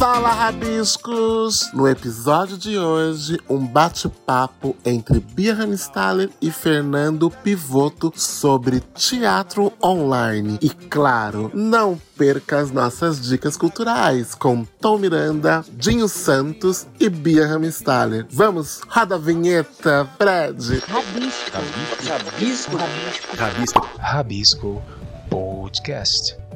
Fala Rabiscos! No episódio de hoje, um bate-papo entre Bia Hanstaller e Fernando Pivoto sobre teatro online. E claro, não perca as nossas dicas culturais com Tom Miranda, Dinho Santos e Bia Hamstaller. Vamos, roda a vinheta, Fred! Rabisco. Rabisco. Rabisco. Rabisco. Rabisco Podcast.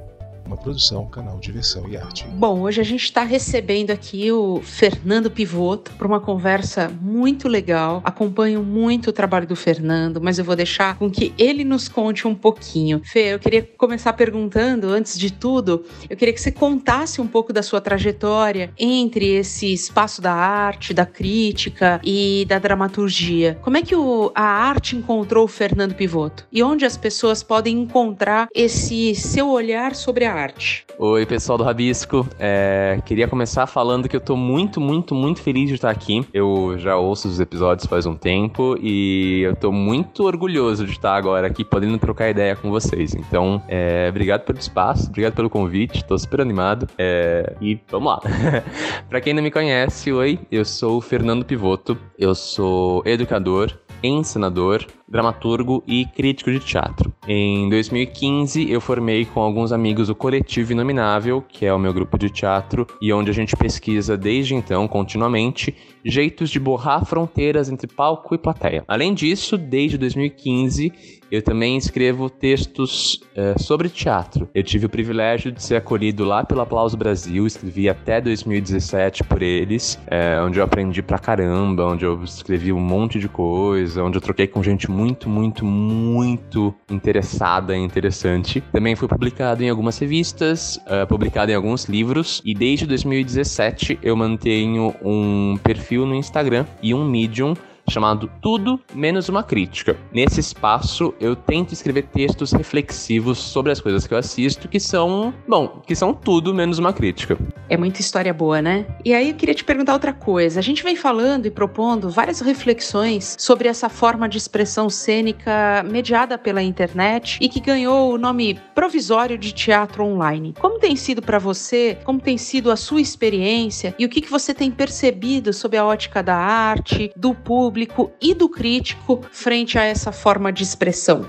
Uma produção, canal Diversão e Arte. Bom, hoje a gente está recebendo aqui o Fernando Pivoto para uma conversa muito legal. Acompanho muito o trabalho do Fernando, mas eu vou deixar com que ele nos conte um pouquinho. Fê, eu queria começar perguntando, antes de tudo, eu queria que você contasse um pouco da sua trajetória entre esse espaço da arte, da crítica e da dramaturgia. Como é que o, a arte encontrou o Fernando Pivoto? E onde as pessoas podem encontrar esse seu olhar sobre a arte. Oi, pessoal do Rabisco. É, queria começar falando que eu tô muito, muito, muito feliz de estar aqui. Eu já ouço os episódios faz um tempo e eu tô muito orgulhoso de estar agora aqui podendo trocar ideia com vocês. Então, é, obrigado pelo espaço, obrigado pelo convite, tô super animado. É, e vamos lá. pra quem não me conhece, oi, eu sou o Fernando Pivoto, eu sou educador, encenador, dramaturgo e crítico de teatro. Em 2015, eu formei com alguns amigos o Coletivo Inominável, que é o meu grupo de teatro, e onde a gente pesquisa desde então, continuamente, jeitos de borrar fronteiras entre palco e plateia. Além disso, desde 2015, eu também escrevo textos é, sobre teatro. Eu tive o privilégio de ser acolhido lá pelo Aplauso Brasil, escrevi até 2017 por eles, é, onde eu aprendi pra caramba, onde eu escrevi um monte de coisa, onde eu troquei com gente muito, muito, muito interessada e interessante. Também fui publicado em algumas revistas, uh, publicado em alguns livros, e desde 2017 eu mantenho um perfil no Instagram e um Medium chamado Tudo Menos Uma Crítica. Nesse espaço, eu tento escrever textos reflexivos sobre as coisas que eu assisto, que são, bom, que são tudo menos uma crítica. É muita história boa, né? E aí eu queria te perguntar outra coisa. A gente vem falando e propondo várias reflexões sobre essa forma de expressão cênica mediada pela internet e que ganhou o nome provisório de teatro online. Como tem sido para você? Como tem sido a sua experiência? E o que, que você tem percebido sobre a ótica da arte, do público? Público e do crítico frente a essa forma de expressão?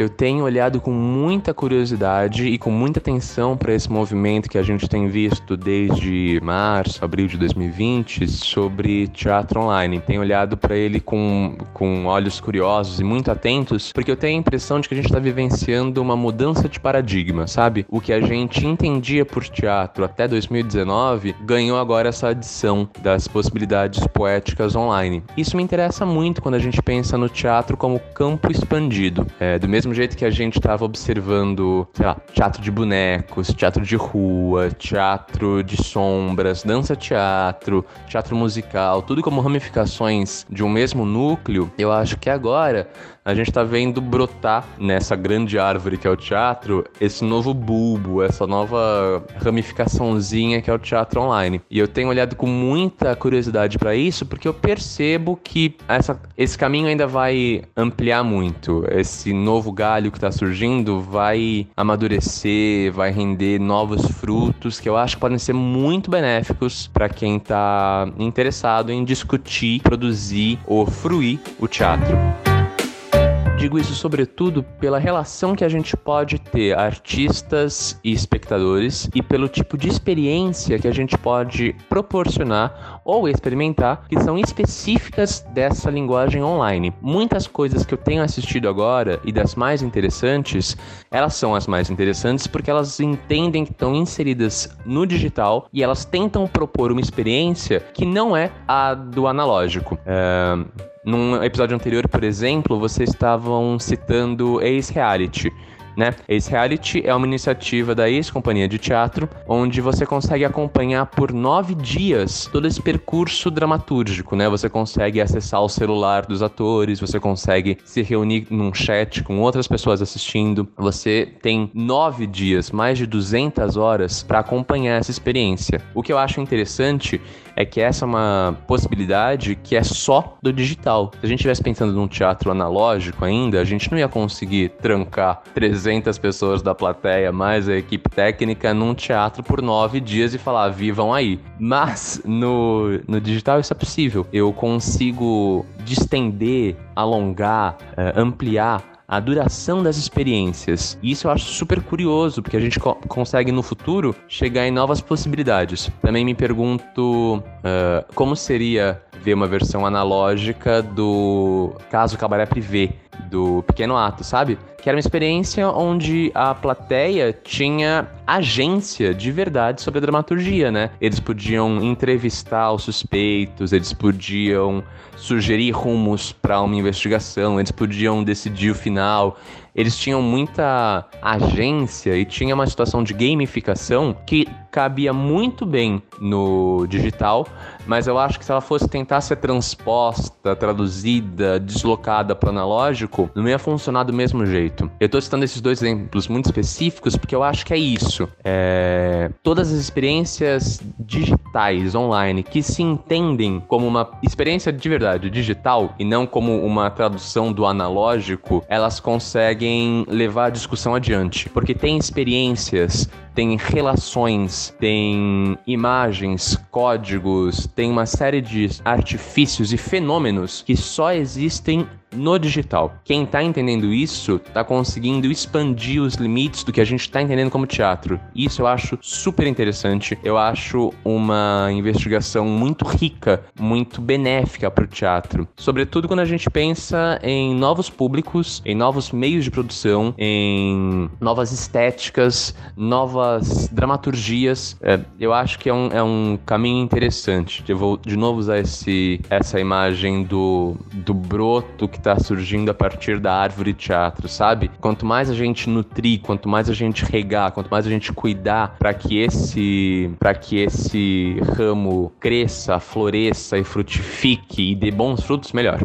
Eu tenho olhado com muita curiosidade e com muita atenção para esse movimento que a gente tem visto desde março, abril de 2020 sobre teatro online. Tenho olhado para ele com, com olhos curiosos e muito atentos, porque eu tenho a impressão de que a gente está vivenciando uma mudança de paradigma, sabe? O que a gente entendia por teatro até 2019 ganhou agora essa adição das possibilidades poéticas online. Isso me interessa muito quando a gente pensa no teatro como campo expandido. É, do mesmo mesmo jeito que a gente estava observando, sei lá, teatro de bonecos, teatro de rua, teatro de sombras, dança-teatro, teatro musical, tudo como ramificações de um mesmo núcleo, eu acho que agora a gente tá vendo brotar nessa grande árvore que é o teatro esse novo bulbo, essa nova ramificaçãozinha que é o teatro online. E eu tenho olhado com muita curiosidade para isso porque eu percebo que essa, esse caminho ainda vai ampliar muito. Esse novo galho que está surgindo vai amadurecer, vai render novos frutos que eu acho que podem ser muito benéficos para quem está interessado em discutir, produzir ou fruir o teatro. Digo isso sobretudo pela relação que a gente pode ter artistas e espectadores e pelo tipo de experiência que a gente pode proporcionar ou experimentar que são específicas dessa linguagem online. Muitas coisas que eu tenho assistido agora e das mais interessantes, elas são as mais interessantes porque elas entendem que estão inseridas no digital e elas tentam propor uma experiência que não é a do analógico. É num episódio anterior, por exemplo, vocês estavam citando Ace Reality. Né? Ace Reality é uma iniciativa da ex-companhia de teatro, onde você consegue acompanhar por nove dias todo esse percurso dramatúrgico, né? Você consegue acessar o celular dos atores, você consegue se reunir num chat com outras pessoas assistindo. Você tem nove dias, mais de 200 horas para acompanhar essa experiência. O que eu acho interessante é que essa é uma possibilidade que é só do digital. Se a gente estivesse pensando num teatro analógico ainda, a gente não ia conseguir trancar 300 pessoas da plateia mais a equipe técnica num teatro por nove dias e falar, vivam aí. Mas no, no digital isso é possível. Eu consigo distender, alongar, uh, ampliar a duração das experiências. E isso eu acho super curioso, porque a gente co consegue no futuro chegar em novas possibilidades. Também me pergunto uh, como seria ver uma versão analógica do caso Cabaré Privé, do Pequeno Ato, sabe? Que era uma experiência onde a plateia tinha agência de verdade sobre a dramaturgia, né? Eles podiam entrevistar os suspeitos, eles podiam sugerir rumos para uma investigação, eles podiam decidir o final. Eles tinham muita agência e tinha uma situação de gamificação que cabia muito bem no digital, mas eu acho que se ela fosse tentar ser transposta, traduzida, deslocada para analógico, não ia funcionar do mesmo jeito. Eu estou citando esses dois exemplos muito específicos porque eu acho que é isso. É... Todas as experiências digitais online que se entendem como uma experiência de verdade digital e não como uma tradução do analógico, elas conseguem levar a discussão adiante, porque tem experiências tem relações, tem imagens, códigos, tem uma série de artifícios e fenômenos que só existem no digital. Quem está entendendo isso está conseguindo expandir os limites do que a gente está entendendo como teatro. Isso eu acho super interessante. Eu acho uma investigação muito rica, muito benéfica para o teatro. Sobretudo quando a gente pensa em novos públicos, em novos meios de produção, em novas estéticas, novas dramaturgias. É, eu acho que é um, é um caminho interessante. Eu vou de novo usar esse, essa imagem do, do broto que está surgindo a partir da árvore teatro, sabe? Quanto mais a gente nutrir, quanto mais a gente regar, quanto mais a gente cuidar para que esse para que esse ramo cresça, floresça e frutifique e dê bons frutos, melhor.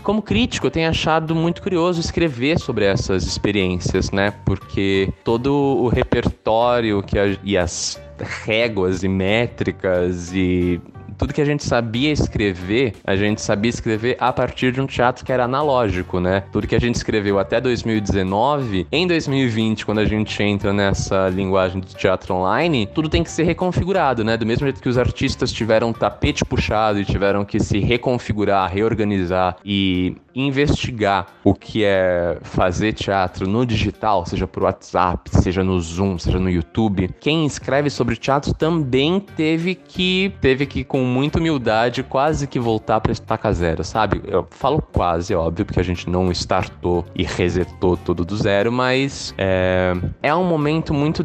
E como crítico, eu tenho achado muito curioso escrever sobre essas experiências, né? Porque todo o repertório que a, e as réguas e métricas e tudo que a gente sabia escrever, a gente sabia escrever a partir de um teatro que era analógico, né? Tudo que a gente escreveu até 2019, em 2020, quando a gente entra nessa linguagem do teatro online, tudo tem que ser reconfigurado, né? Do mesmo jeito que os artistas tiveram tapete puxado e tiveram que se reconfigurar, reorganizar e investigar o que é fazer teatro no digital, seja por WhatsApp, seja no Zoom, seja no YouTube. Quem escreve sobre teatro também teve que teve que com muita humildade quase que voltar para estaca zero, sabe? Eu falo quase, óbvio, porque a gente não startou e resetou tudo do zero, mas é, é um momento muito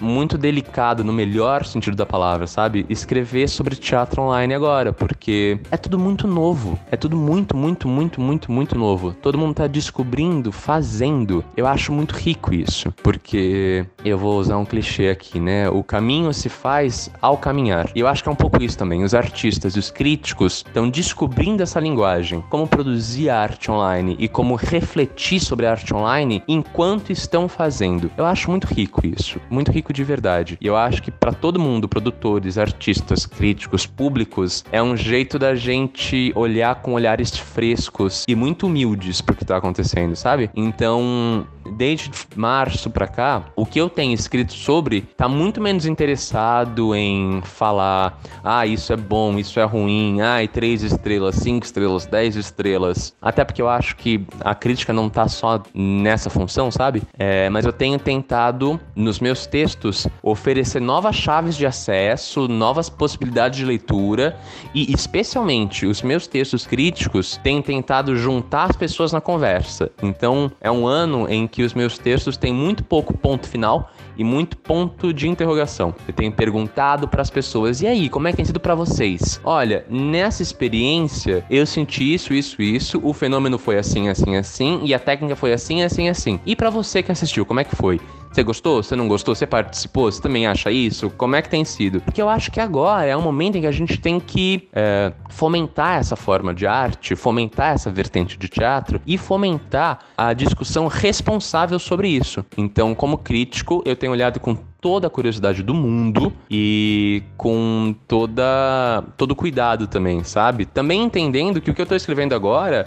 muito delicado no melhor sentido da palavra, sabe? Escrever sobre teatro online agora, porque é tudo muito novo, é tudo muito, muito, muito, muito, muito novo. Todo mundo tá descobrindo, fazendo. Eu acho muito rico isso, porque eu vou usar um clichê aqui, né? O caminho se faz ao caminhar. E eu acho que é um pouco isso também. Os artistas os críticos estão descobrindo essa linguagem, como produzir arte online e como refletir sobre a arte online enquanto estão fazendo. Eu acho muito rico isso, muito rico de verdade. E eu acho que para todo mundo, produtores, artistas, críticos, públicos, é um jeito da gente olhar com olhares frescos e muito humildes pro que tá acontecendo, sabe? Então, desde março para cá, o que eu tenho escrito sobre tá muito menos interessado em falar, ah, isso é bom, isso é ruim, ai, três estrelas, cinco estrelas, dez estrelas. Até porque eu acho que a crítica não tá só nessa função, sabe? É, mas eu tenho tentado, nos meus textos, oferecer novas chaves de acesso, novas possibilidades de leitura e, especialmente, os meus textos críticos têm tentado juntar as pessoas na conversa. Então, é um ano em que os meus textos têm muito pouco ponto final e muito ponto de interrogação. Eu tenho perguntado para as pessoas: "E aí, como é que tem sido para vocês?". Olha, nessa experiência eu senti isso, isso, isso, o fenômeno foi assim, assim, assim e a técnica foi assim, assim, assim. E para você que assistiu, como é que foi? Você gostou? Você não gostou? Você participou? Você também acha isso? Como é que tem sido? Porque eu acho que agora é um momento em que a gente tem que é, fomentar essa forma de arte, fomentar essa vertente de teatro e fomentar a discussão responsável sobre isso. Então, como crítico, eu tenho olhado com toda a curiosidade do mundo e com toda todo cuidado também, sabe? Também entendendo que o que eu tô escrevendo agora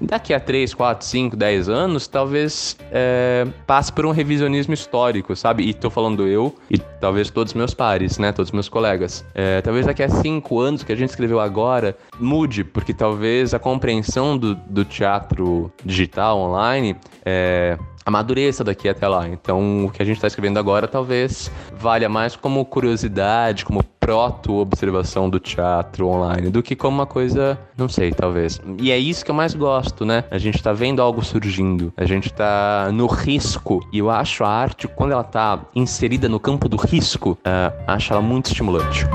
daqui a 3, 4, 5, 10 anos, talvez é, passe por um revisionismo histórico, sabe? E tô falando eu e talvez todos os meus pares, né? Todos os meus colegas. É, talvez daqui a 5 anos que a gente escreveu agora mude, porque talvez a compreensão do, do teatro digital online é, amadureça daqui até lá. Então, o que a gente está escrevendo agora talvez valha mais como curiosidade, como proto-observação do teatro online, do que como uma coisa, não sei, talvez. E é isso que eu mais gosto, né? A gente tá vendo algo surgindo, a gente tá no risco, e eu acho a arte, quando ela tá inserida no campo do risco, uh, acho ela muito estimulante.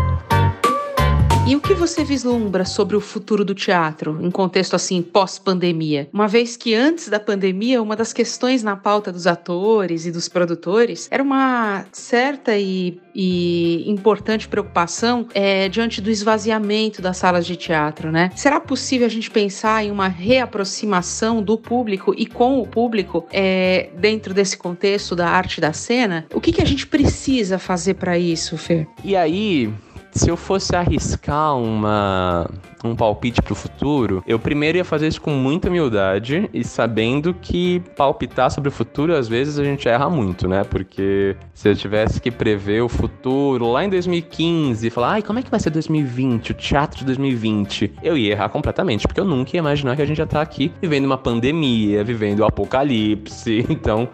E o que você vislumbra sobre o futuro do teatro, em contexto assim, pós-pandemia? Uma vez que antes da pandemia, uma das questões na pauta dos atores e dos produtores era uma certa e, e importante preocupação é, diante do esvaziamento das salas de teatro, né? Será possível a gente pensar em uma reaproximação do público e com o público é, dentro desse contexto da arte da cena? O que, que a gente precisa fazer para isso, Fer? E aí, se eu fosse arriscar uma, um palpite pro futuro, eu primeiro ia fazer isso com muita humildade e sabendo que palpitar sobre o futuro, às vezes a gente erra muito, né? Porque se eu tivesse que prever o futuro lá em 2015 e falar, ai, como é que vai ser 2020, o teatro de 2020? Eu ia errar completamente, porque eu nunca ia imaginar que a gente já tá aqui vivendo uma pandemia, vivendo o apocalipse. Então,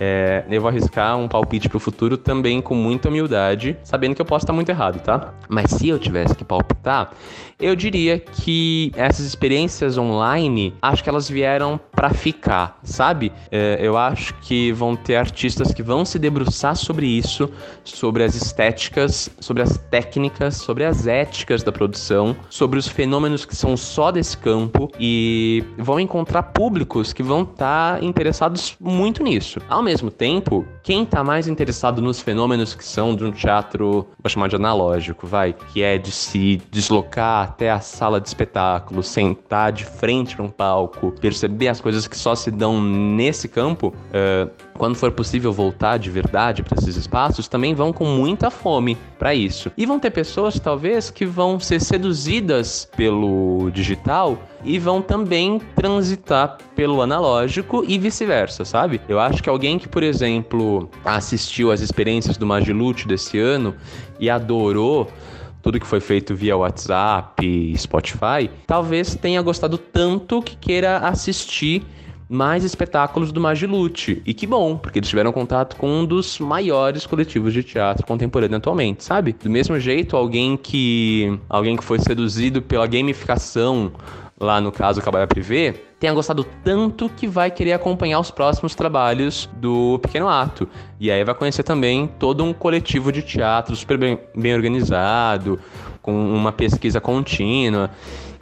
é, eu vou arriscar um palpite pro futuro também com muita humildade, sabendo que eu posso estar muito errado, tá? Mas se eu tivesse que palpitar, eu diria que essas experiências online, acho que elas vieram para ficar, sabe? É, eu acho que vão ter artistas que vão se debruçar sobre isso, sobre as estéticas, sobre as técnicas, sobre as éticas da produção, sobre os fenômenos que são só desse campo e vão encontrar públicos que vão estar tá interessados muito nisso. Ao mesmo tempo, quem está mais interessado nos fenômenos que são de um teatro, vou chamar de analógico, vai, que é de se deslocar até a sala de espetáculo, sentar de frente para um palco, perceber as coisas que só se dão nesse campo, uh, quando for possível voltar de verdade para esses espaços, também vão com muita fome para isso. E vão ter pessoas, talvez, que vão ser seduzidas pelo digital e vão também transitar pelo analógico e vice-versa, sabe? Eu acho que alguém que, por exemplo, assistiu às experiências do Magilute desse ano e adorou tudo que foi feito via WhatsApp, Spotify, talvez tenha gostado tanto que queira assistir mais espetáculos do Magilute. E que bom, porque eles tiveram contato com um dos maiores coletivos de teatro contemporâneo atualmente, sabe? Do mesmo jeito, alguém que alguém que foi seduzido pela gamificação lá no caso Cabaré Privé, tenha gostado tanto que vai querer acompanhar os próximos trabalhos do Pequeno Ato. E aí vai conhecer também todo um coletivo de teatro super bem, bem organizado, com uma pesquisa contínua.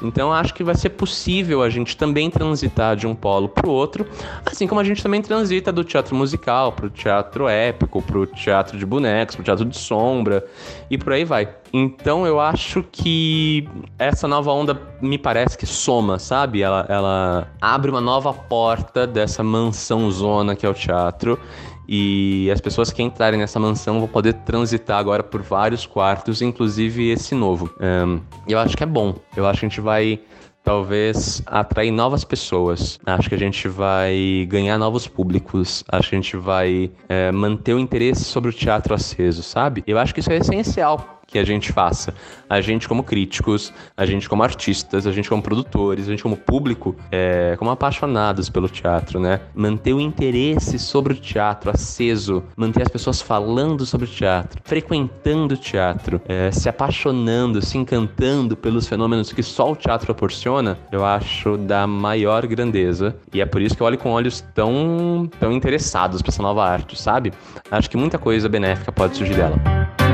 Então acho que vai ser possível a gente também transitar de um polo para o outro, assim como a gente também transita do teatro musical para o teatro épico, para o teatro de bonecos, para o teatro de sombra e por aí vai. Então eu acho que essa nova onda me parece que soma, sabe? Ela, ela abre uma nova porta dessa mansão zona que é o teatro e as pessoas que entrarem nessa mansão vão poder transitar agora por vários quartos, inclusive esse novo. Um, eu acho que é bom. Eu acho que a gente vai talvez atrair novas pessoas. Acho que a gente vai ganhar novos públicos. Acho que a gente vai é, manter o interesse sobre o teatro aceso, sabe? Eu acho que isso é essencial que a gente faça. A gente como críticos, a gente como artistas, a gente como produtores, a gente como público, é, como apaixonados pelo teatro, né? Manter o interesse sobre o teatro aceso, manter as pessoas falando sobre o teatro, frequentando o teatro, é, se apaixonando, se encantando pelos fenômenos que só o teatro proporciona, eu acho da maior grandeza. E é por isso que eu olho com olhos tão, tão interessados para essa nova arte, sabe? Acho que muita coisa benéfica pode surgir dela.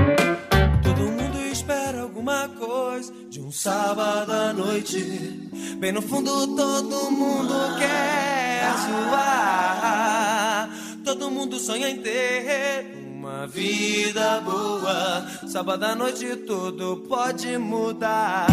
Sábado à noite. Bem no fundo todo mundo quer zoar. Todo mundo sonha em ter uma vida boa. Sábado à noite tudo pode mudar.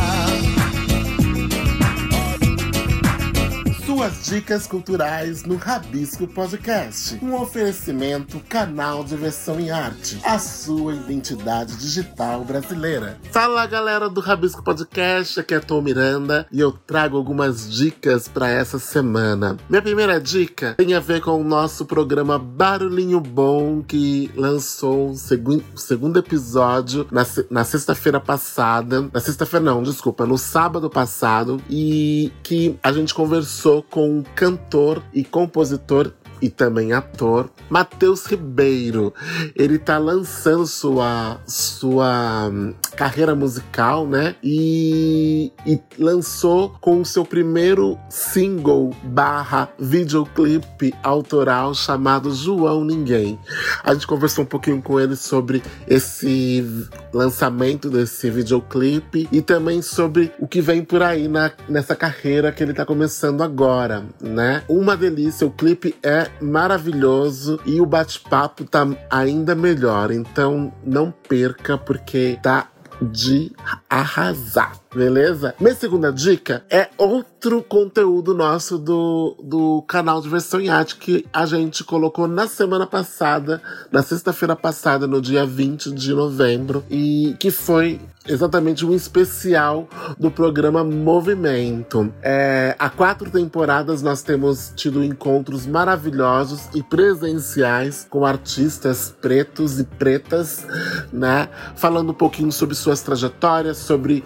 Suas dicas culturais no Rabisco Podcast. Um oferecimento canal de versão em arte. A sua identidade digital brasileira. Fala galera do Rabisco Podcast, aqui é Tom Miranda e eu trago algumas dicas para essa semana. Minha primeira dica tem a ver com o nosso programa Barulhinho Bom que lançou o segundo, segundo episódio na, na sexta-feira passada. Na sexta-feira não, desculpa, no sábado passado e que a gente conversou com o cantor e compositor e também ator, Matheus Ribeiro. Ele tá lançando sua, sua hum, carreira musical, né? E, e lançou com o seu primeiro single barra videoclipe autoral chamado João Ninguém. A gente conversou um pouquinho com ele sobre esse lançamento desse videoclipe e também sobre o que vem por aí na, nessa carreira que ele tá começando agora, né? Uma delícia, o clipe é maravilhoso e o bate-papo tá ainda melhor. Então não perca, porque tá de arrasar, beleza? Minha segunda dica é outro conteúdo nosso do, do canal de versão em arte que a gente colocou na semana passada, na sexta-feira passada, no dia 20 de novembro, e que foi exatamente um especial do programa Movimento. É, há quatro temporadas nós temos tido encontros maravilhosos e presenciais com artistas pretos e pretas, né? Falando um pouquinho sobre suas trajetórias, sobre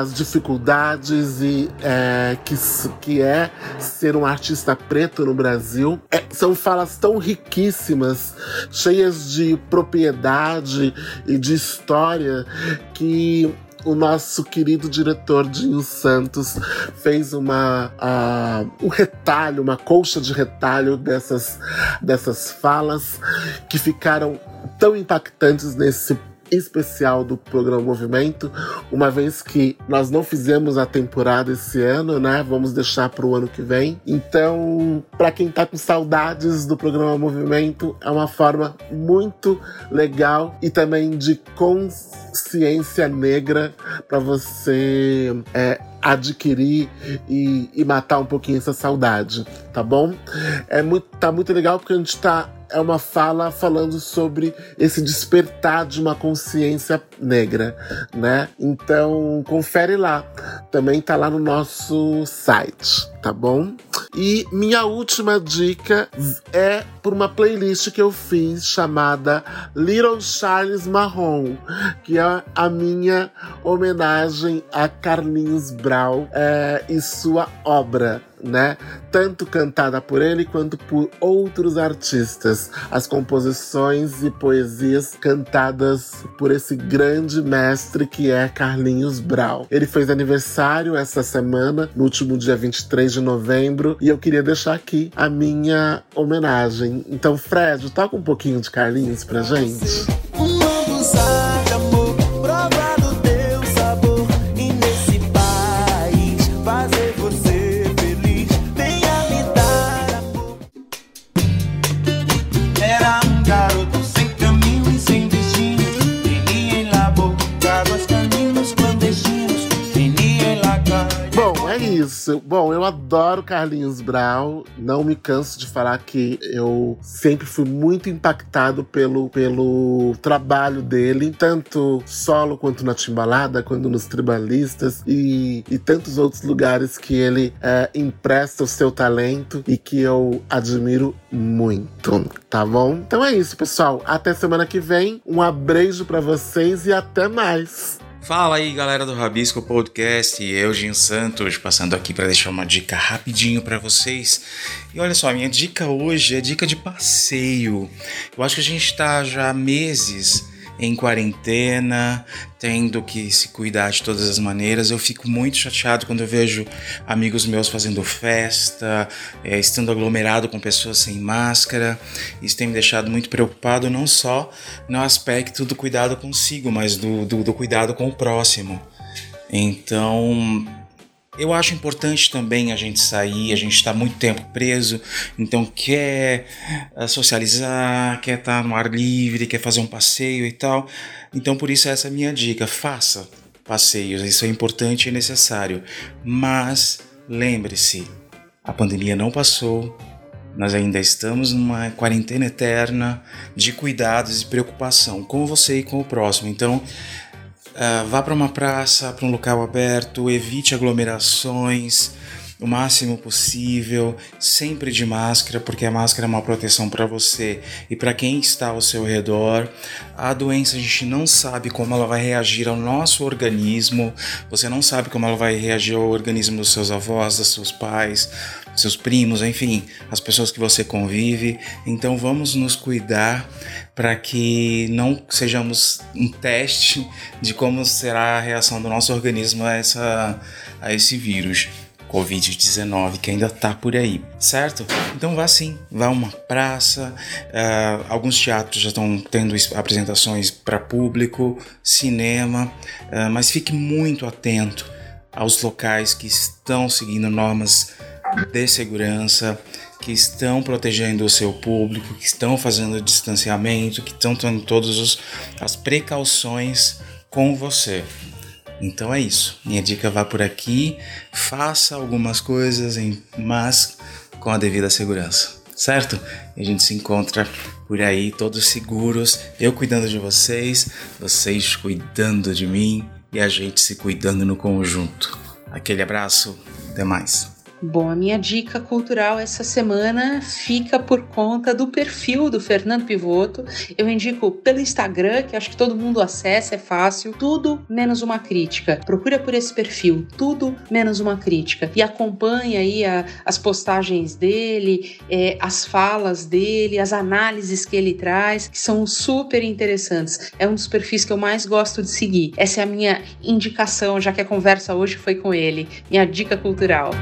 as dificuldades e é, que, que é ser um artista preto no Brasil. É, são falas tão riquíssimas, cheias de propriedade e de história que o nosso querido diretor Dinho Santos fez uma uh, um retalho, uma colcha de retalho dessas, dessas falas que ficaram tão impactantes nesse especial do programa Movimento, uma vez que nós não fizemos a temporada esse ano, né? Vamos deixar para o ano que vem. Então, para quem tá com saudades do programa Movimento, é uma forma muito legal e também de consciência negra para você é, adquirir e, e, matar um pouquinho essa saudade, tá bom? É muito, tá muito legal porque a gente tá é uma fala falando sobre esse despertar de uma consciência negra, né? Então, confere lá. Também tá lá no nosso site, tá bom? E minha última dica é por uma playlist que eu fiz chamada Little Charles Marrom, que é a minha homenagem a Carlinhos Brau é, e sua obra né? Tanto cantada por ele quanto por outros artistas. As composições e poesias cantadas por esse grande mestre que é Carlinhos Brau. Ele fez aniversário essa semana, no último dia 23 de novembro, e eu queria deixar aqui a minha homenagem. Então, Fred, toca um pouquinho de Carlinhos pra gente. Adoro Carlinhos Brau. Não me canso de falar que eu sempre fui muito impactado pelo, pelo trabalho dele, tanto solo quanto na Timbalada, quanto nos Tribalistas e, e tantos outros lugares que ele é, empresta o seu talento e que eu admiro muito, tá bom? Então é isso, pessoal. Até semana que vem. Um abraço para vocês e até mais. Fala aí, galera do Rabisco Podcast, eu, Gin Santos, passando aqui para deixar uma dica rapidinho para vocês. E olha só, minha dica hoje é dica de passeio. Eu acho que a gente está já há meses em quarentena, tendo que se cuidar de todas as maneiras. Eu fico muito chateado quando eu vejo amigos meus fazendo festa, é, estando aglomerado com pessoas sem máscara. Isso tem me deixado muito preocupado, não só no aspecto do cuidado consigo, mas do, do, do cuidado com o próximo. Então, eu acho importante também a gente sair, a gente está muito tempo preso, então quer eh, socializar, quer estar tá no ar livre, quer fazer um passeio e tal. Então por isso essa é a minha dica, faça passeios, isso é importante e necessário. Mas lembre-se, A pandemia não passou, nós ainda estamos numa quarentena eterna de cuidados e preocupação com você e com o próximo. Então, uh, vá para uma praça, para um local aberto, evite aglomerações o máximo possível, sempre de máscara, porque a máscara é uma proteção para você e para quem está ao seu redor. A doença a gente não sabe como ela vai reagir ao nosso organismo, você não sabe como ela vai reagir ao organismo dos seus avós, dos seus pais, seus primos, enfim, as pessoas que você convive. Então vamos nos cuidar para que não sejamos um teste de como será a reação do nosso organismo a, essa, a esse vírus. Covid-19 que ainda tá por aí, certo? Então vá sim, vá a uma praça, uh, alguns teatros já estão tendo apresentações para público, cinema, uh, mas fique muito atento aos locais que estão seguindo normas de segurança, que estão protegendo o seu público, que estão fazendo distanciamento, que estão tendo todas as precauções com você. Então é isso. Minha dica vá por aqui, faça algumas coisas, mas com a devida segurança, certo? E a gente se encontra por aí, todos seguros, eu cuidando de vocês, vocês cuidando de mim e a gente se cuidando no conjunto. Aquele abraço, até mais. Bom, a minha dica cultural essa semana fica por conta do perfil do Fernando Pivoto. Eu indico pelo Instagram, que acho que todo mundo acessa, é fácil. Tudo menos uma crítica. Procura por esse perfil, tudo menos uma crítica. E acompanhe aí a, as postagens dele, é, as falas dele, as análises que ele traz, que são super interessantes. É um dos perfis que eu mais gosto de seguir. Essa é a minha indicação, já que a conversa hoje foi com ele. Minha dica cultural.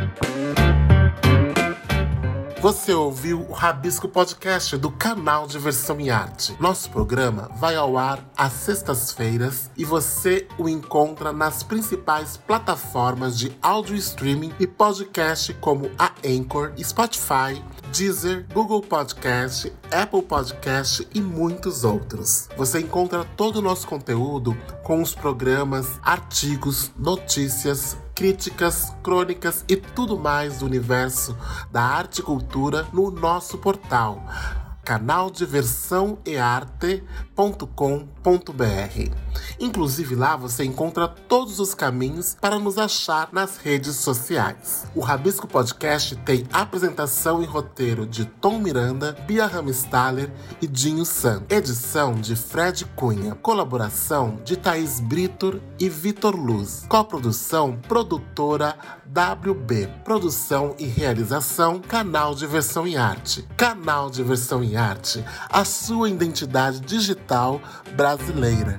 Você ouviu o Rabisco Podcast do canal Diversão e Arte. Nosso programa vai ao ar às sextas-feiras e você o encontra nas principais plataformas de áudio streaming e podcast como a Anchor, Spotify, Deezer, Google Podcast, Apple Podcast e muitos outros. Você encontra todo o nosso conteúdo com os programas, artigos, notícias, críticas, crônicas e tudo mais do universo da arte e cultura no nosso portal canaldiversãoearte.com.br. Inclusive lá você encontra todos os caminhos para nos achar nas redes sociais. O Rabisco Podcast tem apresentação e roteiro de Tom Miranda, Bia Ramstaller e Dinho San. Edição de Fred Cunha. Colaboração de Thaís Britor e Vitor Luz. Coprodução produtora WB. Produção e realização Canal Diversão e Arte. Canal Diversão e Arte, a sua identidade digital brasileira.